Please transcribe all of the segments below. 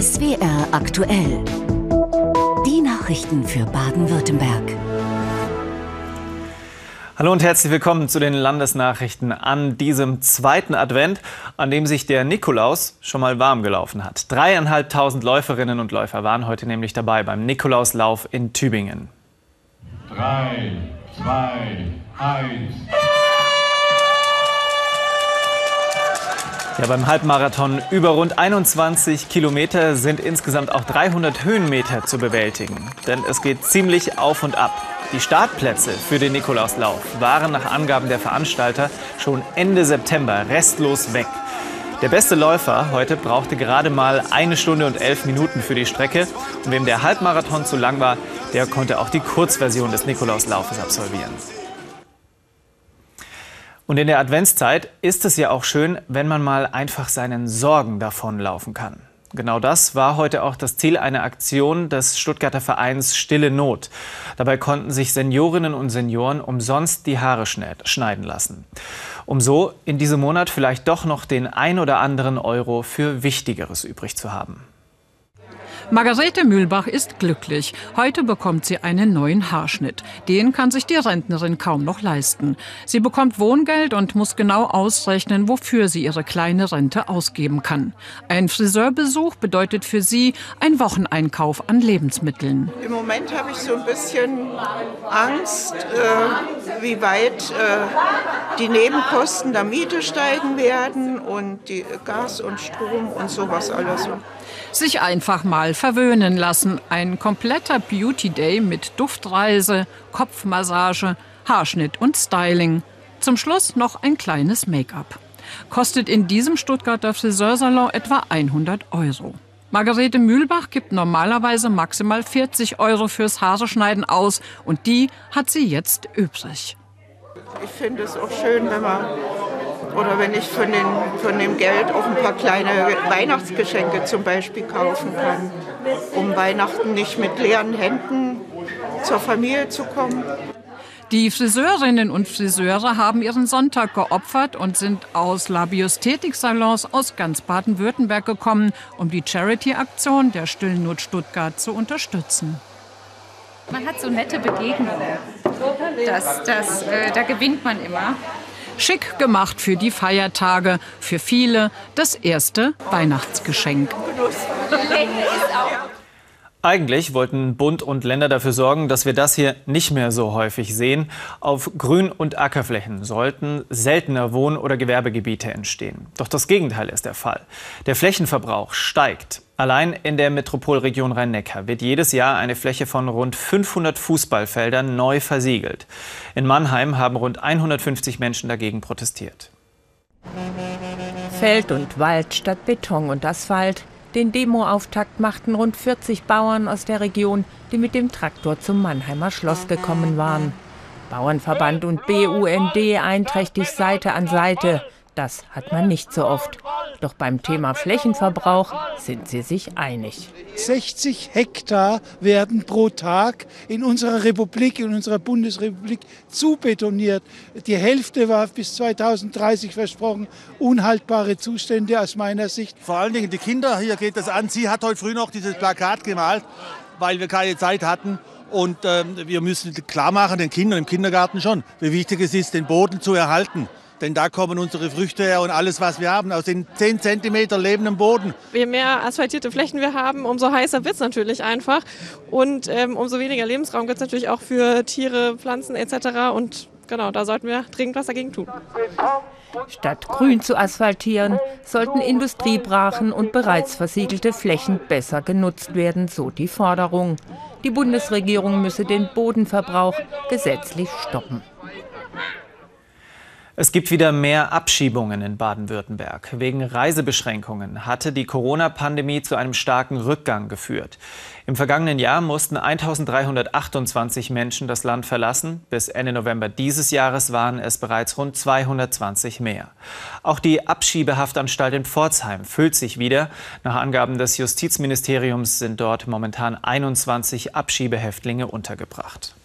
SWR aktuell. Die Nachrichten für Baden-Württemberg. Hallo und herzlich willkommen zu den Landesnachrichten an diesem zweiten Advent, an dem sich der Nikolaus schon mal warm gelaufen hat. Dreieinhalbtausend Läuferinnen und Läufer waren heute nämlich dabei beim Nikolauslauf in Tübingen. Drei, zwei, eins. Ja, beim Halbmarathon über rund 21 Kilometer sind insgesamt auch 300 Höhenmeter zu bewältigen. Denn es geht ziemlich auf und ab. Die Startplätze für den Nikolauslauf waren nach Angaben der Veranstalter schon Ende September restlos weg. Der beste Läufer heute brauchte gerade mal eine Stunde und elf Minuten für die Strecke. Und wem der Halbmarathon zu lang war, der konnte auch die Kurzversion des Nikolauslaufes absolvieren. Und in der Adventszeit ist es ja auch schön, wenn man mal einfach seinen Sorgen davonlaufen kann. Genau das war heute auch das Ziel einer Aktion des Stuttgarter Vereins Stille Not. Dabei konnten sich Seniorinnen und Senioren umsonst die Haare schneiden lassen. Um so in diesem Monat vielleicht doch noch den ein oder anderen Euro für Wichtigeres übrig zu haben. Margarete Mühlbach ist glücklich. Heute bekommt sie einen neuen Haarschnitt. Den kann sich die Rentnerin kaum noch leisten. Sie bekommt Wohngeld und muss genau ausrechnen, wofür sie ihre kleine Rente ausgeben kann. Ein Friseurbesuch bedeutet für sie ein Wocheneinkauf an Lebensmitteln. Im Moment habe ich so ein bisschen Angst, äh, wie weit äh, die Nebenkosten der Miete steigen werden und die Gas und Strom und sowas alles sich einfach mal verwöhnen lassen. Ein kompletter Beauty Day mit Duftreise, Kopfmassage, Haarschnitt und Styling. Zum Schluss noch ein kleines Make-up. Kostet in diesem Stuttgarter Friseursalon etwa 100 Euro. Margarete Mühlbach gibt normalerweise maximal 40 Euro fürs Haareschneiden aus und die hat sie jetzt übrig. Ich finde es auch schön, wenn man oder wenn ich von, den, von dem Geld auch ein paar kleine Weihnachtsgeschenke zum Beispiel kaufen kann, um Weihnachten nicht mit leeren Händen zur Familie zu kommen. Die Friseurinnen und Friseure haben ihren Sonntag geopfert und sind aus Labiosthetik-Salons aus ganz Baden-Württemberg gekommen, um die Charity-Aktion der Stillen Not Stuttgart zu unterstützen. Man hat so nette Begegnungen. Das, das, äh, da gewinnt man immer. Schick gemacht für die Feiertage, für viele das erste Weihnachtsgeschenk. Eigentlich wollten Bund und Länder dafür sorgen, dass wir das hier nicht mehr so häufig sehen. Auf Grün- und Ackerflächen sollten seltener Wohn- oder Gewerbegebiete entstehen. Doch das Gegenteil ist der Fall. Der Flächenverbrauch steigt. Allein in der Metropolregion Rhein-Neckar wird jedes Jahr eine Fläche von rund 500 Fußballfeldern neu versiegelt. In Mannheim haben rund 150 Menschen dagegen protestiert. Feld und Wald statt Beton und Asphalt. Den Demoauftakt machten rund 40 Bauern aus der Region, die mit dem Traktor zum Mannheimer Schloss gekommen waren. Bauernverband und BUND einträchtig Seite an Seite. Das hat man nicht so oft. Doch beim Thema Flächenverbrauch sind sie sich einig. 60 Hektar werden pro Tag in unserer Republik, in unserer Bundesrepublik zubetoniert. Die Hälfte war bis 2030 versprochen. Unhaltbare Zustände aus meiner Sicht. Vor allen Dingen die Kinder, hier geht das an. Sie hat heute früh noch dieses Plakat gemalt, weil wir keine Zeit hatten. Und äh, wir müssen klar machen, den Kindern im Kindergarten schon, wie wichtig es ist, den Boden zu erhalten. Denn da kommen unsere Früchte her und alles, was wir haben, aus den 10 cm lebenden Boden. Je mehr asphaltierte Flächen wir haben, umso heißer wird es natürlich einfach. Und ähm, umso weniger Lebensraum gibt es natürlich auch für Tiere, Pflanzen etc. Und genau, da sollten wir dringend was dagegen tun. Statt grün zu asphaltieren, sollten Industriebrachen und bereits versiegelte Flächen besser genutzt werden, so die Forderung. Die Bundesregierung müsse den Bodenverbrauch gesetzlich stoppen. Es gibt wieder mehr Abschiebungen in Baden-Württemberg. Wegen Reisebeschränkungen hatte die Corona-Pandemie zu einem starken Rückgang geführt. Im vergangenen Jahr mussten 1328 Menschen das Land verlassen. Bis Ende November dieses Jahres waren es bereits rund 220 mehr. Auch die Abschiebehaftanstalt in Pforzheim füllt sich wieder. Nach Angaben des Justizministeriums sind dort momentan 21 Abschiebehäftlinge untergebracht.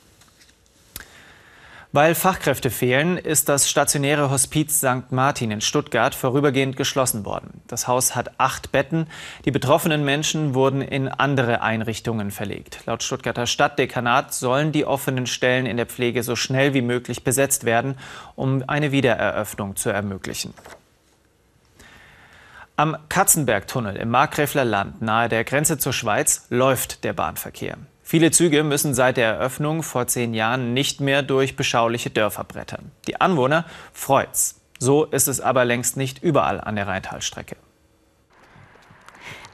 Weil Fachkräfte fehlen, ist das stationäre Hospiz St. Martin in Stuttgart vorübergehend geschlossen worden. Das Haus hat acht Betten. Die betroffenen Menschen wurden in andere Einrichtungen verlegt. Laut Stuttgarter Stadtdekanat sollen die offenen Stellen in der Pflege so schnell wie möglich besetzt werden, um eine Wiedereröffnung zu ermöglichen. Am Katzenbergtunnel im Markgräfler Land nahe der Grenze zur Schweiz läuft der Bahnverkehr. Viele Züge müssen seit der Eröffnung vor zehn Jahren nicht mehr durch beschauliche Dörfer brettern. Die Anwohner freut's. So ist es aber längst nicht überall an der Rheintalstrecke.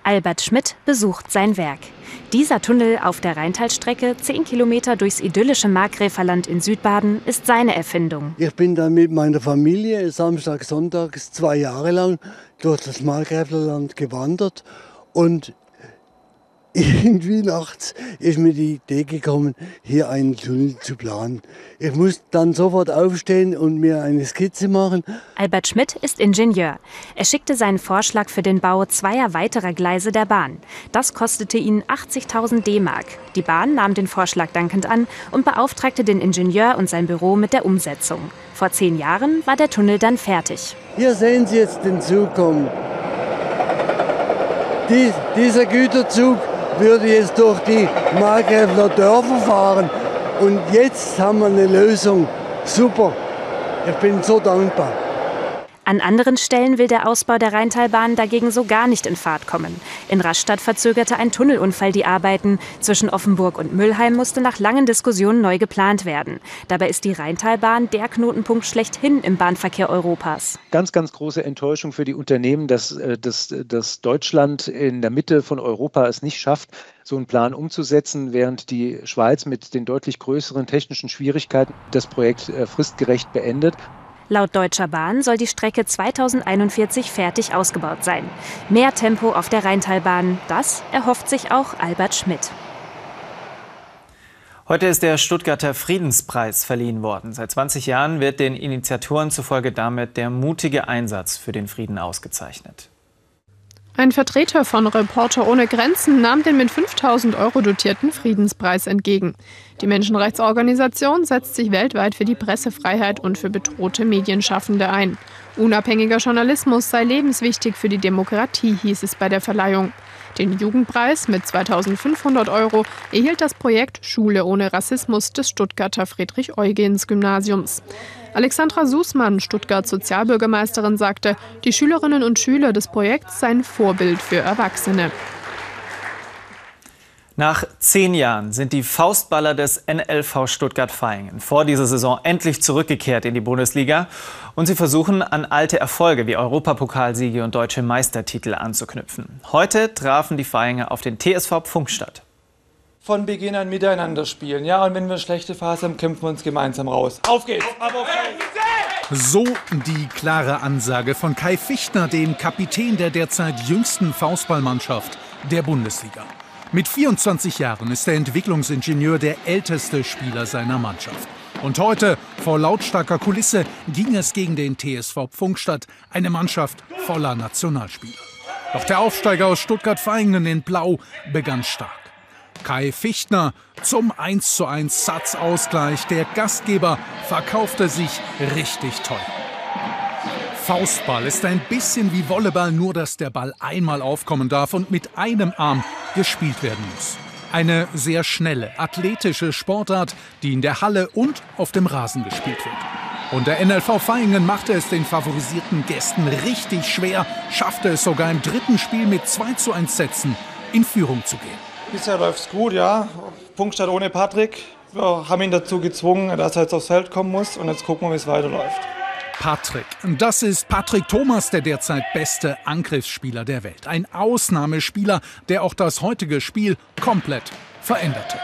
Albert Schmidt besucht sein Werk. Dieser Tunnel auf der Rheintalstrecke, 10 Kilometer durchs idyllische Markgräferland in Südbaden, ist seine Erfindung. Ich bin da mit meiner Familie Samstag, Sonntags zwei Jahre lang durch das Markgräflerland gewandert und irgendwie nachts ist mir die Idee gekommen, hier einen Tunnel zu planen. Ich muss dann sofort aufstehen und mir eine Skizze machen. Albert Schmidt ist Ingenieur. Er schickte seinen Vorschlag für den Bau zweier weiterer Gleise der Bahn. Das kostete ihn 80.000 D-Mark. Die Bahn nahm den Vorschlag dankend an und beauftragte den Ingenieur und sein Büro mit der Umsetzung. Vor zehn Jahren war der Tunnel dann fertig. Hier sehen Sie jetzt den Zug kommen. Die, dieser Güterzug würde jetzt durch die Markgräfler Dörfer fahren. Und jetzt haben wir eine Lösung. Super. Ich bin so dankbar. An anderen Stellen will der Ausbau der Rheintalbahn dagegen so gar nicht in Fahrt kommen. In Rastatt verzögerte ein Tunnelunfall die Arbeiten. Zwischen Offenburg und Müllheim musste nach langen Diskussionen neu geplant werden. Dabei ist die Rheintalbahn der Knotenpunkt schlechthin im Bahnverkehr Europas. Ganz, ganz große Enttäuschung für die Unternehmen, dass, äh, dass, dass Deutschland in der Mitte von Europa es nicht schafft, so einen Plan umzusetzen, während die Schweiz mit den deutlich größeren technischen Schwierigkeiten das Projekt äh, fristgerecht beendet. Laut Deutscher Bahn soll die Strecke 2041 fertig ausgebaut sein. Mehr Tempo auf der Rheintalbahn, das erhofft sich auch Albert Schmidt. Heute ist der Stuttgarter Friedenspreis verliehen worden. Seit 20 Jahren wird den Initiatoren zufolge damit der mutige Einsatz für den Frieden ausgezeichnet. Ein Vertreter von Reporter ohne Grenzen nahm den mit 5000 Euro dotierten Friedenspreis entgegen. Die Menschenrechtsorganisation setzt sich weltweit für die Pressefreiheit und für bedrohte Medienschaffende ein. Unabhängiger Journalismus sei lebenswichtig für die Demokratie, hieß es bei der Verleihung. Den Jugendpreis mit 2500 Euro erhielt das Projekt Schule ohne Rassismus des Stuttgarter Friedrich-Eugens-Gymnasiums. Alexandra Sußmann, Stuttgart Sozialbürgermeisterin, sagte, die Schülerinnen und Schüler des Projekts seien Vorbild für Erwachsene. Nach zehn Jahren sind die Faustballer des NLV Stuttgart-Vaihingen vor dieser Saison endlich zurückgekehrt in die Bundesliga und sie versuchen an alte Erfolge wie Europapokalsiege und deutsche Meistertitel anzuknüpfen. Heute trafen die Vahinger auf den TSV Pfungstadt von Beginn an miteinander spielen. Ja, und wenn wir eine schlechte Phase haben, kämpfen wir uns gemeinsam raus. Auf geht's! So die klare Ansage von Kai Fichtner, dem Kapitän der derzeit jüngsten Faustballmannschaft der Bundesliga. Mit 24 Jahren ist der Entwicklungsingenieur der älteste Spieler seiner Mannschaft. Und heute, vor lautstarker Kulisse, ging es gegen den TSV Pfungstadt, eine Mannschaft voller Nationalspieler. Doch der Aufsteiger aus Stuttgart-Vaihingen in Blau begann stark. Kai Fichtner zum 1:1 Satzausgleich. Der Gastgeber verkaufte sich richtig toll. Faustball ist ein bisschen wie Volleyball, nur dass der Ball einmal aufkommen darf und mit einem Arm gespielt werden muss. Eine sehr schnelle, athletische Sportart, die in der Halle und auf dem Rasen gespielt wird. Und der NLV Vaihingen machte es den favorisierten Gästen richtig schwer, schaffte es sogar im dritten Spiel mit 2 zu 1 Sätzen in Führung zu gehen. Bisher läuft es gut, ja. Punktstadt ohne Patrick. Wir haben ihn dazu gezwungen, dass er jetzt aufs Feld kommen muss. Und jetzt gucken wir, wie es weiterläuft. Patrick. Das ist Patrick Thomas, der derzeit beste Angriffsspieler der Welt. Ein Ausnahmespieler, der auch das heutige Spiel komplett veränderte.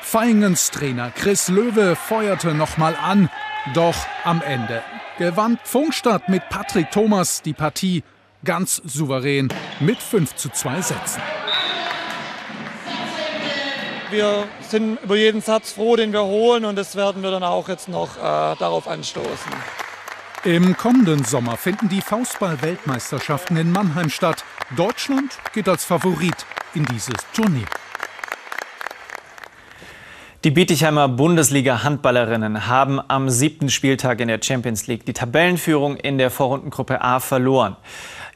Feingens Trainer Chris Löwe feuerte nochmal an, doch am Ende gewann Funkstadt mit Patrick Thomas die Partie ganz souverän mit 5 zu 2 Sätzen. Wir sind über jeden Satz froh, den wir holen und das werden wir dann auch jetzt noch äh, darauf anstoßen. Im kommenden Sommer finden die Faustball-Weltmeisterschaften in Mannheim statt. Deutschland geht als Favorit in dieses Turnier. Die Bietigheimer Bundesliga-Handballerinnen haben am siebten Spieltag in der Champions League die Tabellenführung in der Vorrundengruppe A verloren.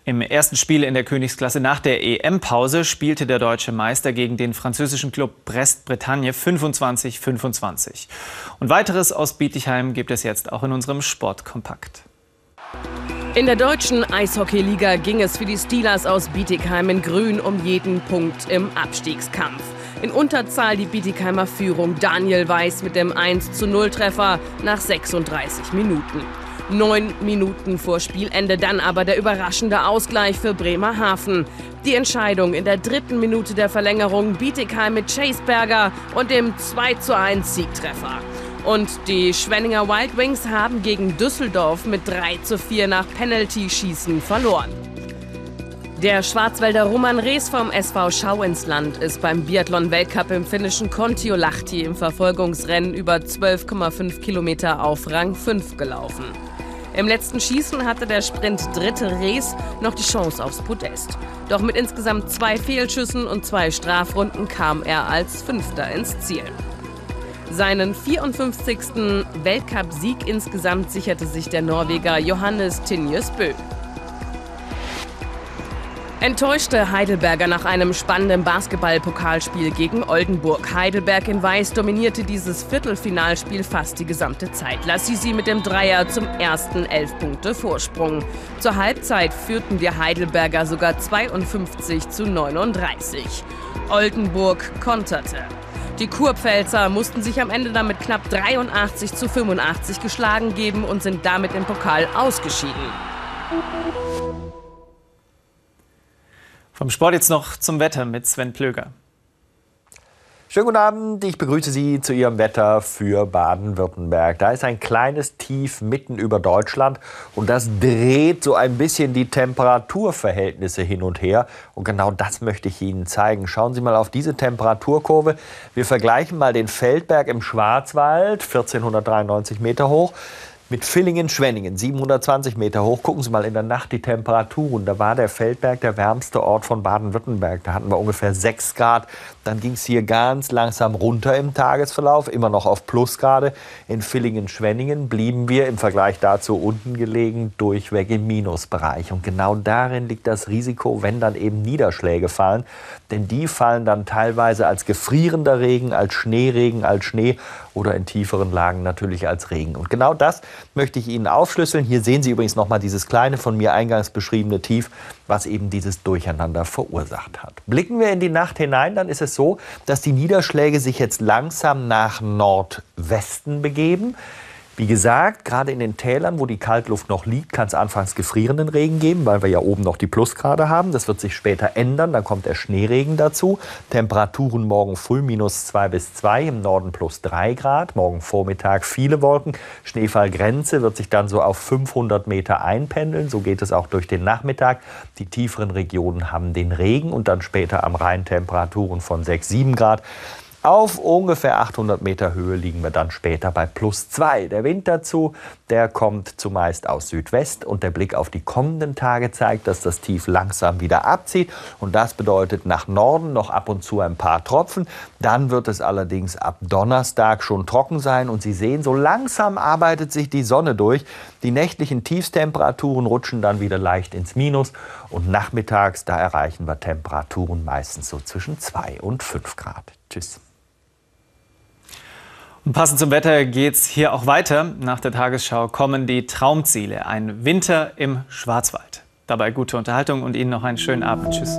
Im ersten Spiel in der Königsklasse nach der EM-Pause spielte der deutsche Meister gegen den französischen Club Brest-Bretagne 25-25. Und weiteres aus Bietigheim gibt es jetzt auch in unserem Sportkompakt. In der deutschen Eishockeyliga ging es für die Steelers aus Bietigheim in Grün um jeden Punkt im Abstiegskampf. In Unterzahl die Bietigheimer Führung Daniel Weiß mit dem 1 0 Treffer nach 36 Minuten. Neun Minuten vor Spielende dann aber der überraschende Ausgleich für Bremerhaven. Die Entscheidung in der dritten Minute der Verlängerung Bietigheim mit Chaseberger und dem 2 1 Siegtreffer. Und die Schwenninger Wild Wings haben gegen Düsseldorf mit 3 4 nach Penalty-Schießen verloren. Der Schwarzwälder Roman Rees vom SV Schau ins Land ist beim Biathlon-Weltcup im finnischen Kontiolahti im Verfolgungsrennen über 12,5 Kilometer auf Rang 5 gelaufen. Im letzten Schießen hatte der Sprint dritte Rees noch die Chance aufs Podest. Doch mit insgesamt zwei Fehlschüssen und zwei Strafrunden kam er als Fünfter ins Ziel. Seinen 54. Weltcup-Sieg insgesamt sicherte sich der Norweger Johannes Tinjes Bö. Enttäuschte Heidelberger nach einem spannenden Basketball-Pokalspiel gegen Oldenburg. Heidelberg in Weiß dominierte dieses Viertelfinalspiel fast die gesamte Zeit. Lassisi mit dem Dreier zum ersten elf Punkte Vorsprung. Zur Halbzeit führten die Heidelberger sogar 52 zu 39. Oldenburg konterte. Die Kurpfälzer mussten sich am Ende damit knapp 83 zu 85 geschlagen geben und sind damit im Pokal ausgeschieden. Vom Sport jetzt noch zum Wetter mit Sven Plöger. Schönen guten Abend, ich begrüße Sie zu Ihrem Wetter für Baden-Württemberg. Da ist ein kleines Tief mitten über Deutschland und das dreht so ein bisschen die Temperaturverhältnisse hin und her. Und genau das möchte ich Ihnen zeigen. Schauen Sie mal auf diese Temperaturkurve. Wir vergleichen mal den Feldberg im Schwarzwald, 1493 Meter hoch, mit Villingen-Schwenningen, 720 Meter hoch. Gucken Sie mal in der Nacht die Temperaturen. Da war der Feldberg der wärmste Ort von Baden-Württemberg. Da hatten wir ungefähr 6 Grad. Dann ging es hier ganz langsam runter im Tagesverlauf, immer noch auf Plusgrade. In Villingen-Schwenningen blieben wir im Vergleich dazu unten gelegen, durchweg im Minusbereich. Und genau darin liegt das Risiko, wenn dann eben Niederschläge fallen. Denn die fallen dann teilweise als gefrierender Regen, als Schneeregen, als Schnee oder in tieferen Lagen natürlich als Regen. Und genau das möchte ich Ihnen aufschlüsseln. Hier sehen Sie übrigens noch mal dieses kleine von mir eingangs beschriebene Tief, was eben dieses Durcheinander verursacht hat. Blicken wir in die Nacht hinein, dann ist es so, dass die Niederschläge sich jetzt langsam nach Nordwesten begeben. Wie gesagt, gerade in den Tälern, wo die Kaltluft noch liegt, kann es anfangs gefrierenden Regen geben, weil wir ja oben noch die Plusgrade haben. Das wird sich später ändern. Dann kommt der Schneeregen dazu. Temperaturen morgen früh minus 2 bis 2, im Norden plus 3 Grad. Morgen Vormittag viele Wolken. Schneefallgrenze wird sich dann so auf 500 Meter einpendeln. So geht es auch durch den Nachmittag. Die tieferen Regionen haben den Regen und dann später am Rhein Temperaturen von 6, 7 Grad. Auf ungefähr 800 Meter Höhe liegen wir dann später bei plus 2. Der Wind dazu, der kommt zumeist aus Südwest und der Blick auf die kommenden Tage zeigt, dass das Tief langsam wieder abzieht und das bedeutet nach Norden noch ab und zu ein paar Tropfen. Dann wird es allerdings ab Donnerstag schon trocken sein und Sie sehen, so langsam arbeitet sich die Sonne durch. Die nächtlichen Tiefstemperaturen rutschen dann wieder leicht ins Minus und nachmittags, da erreichen wir Temperaturen meistens so zwischen 2 und 5 Grad. Tschüss. Passend zum Wetter geht es hier auch weiter. Nach der Tagesschau kommen die Traumziele. Ein Winter im Schwarzwald. Dabei gute Unterhaltung und Ihnen noch einen schönen Abend. Tschüss.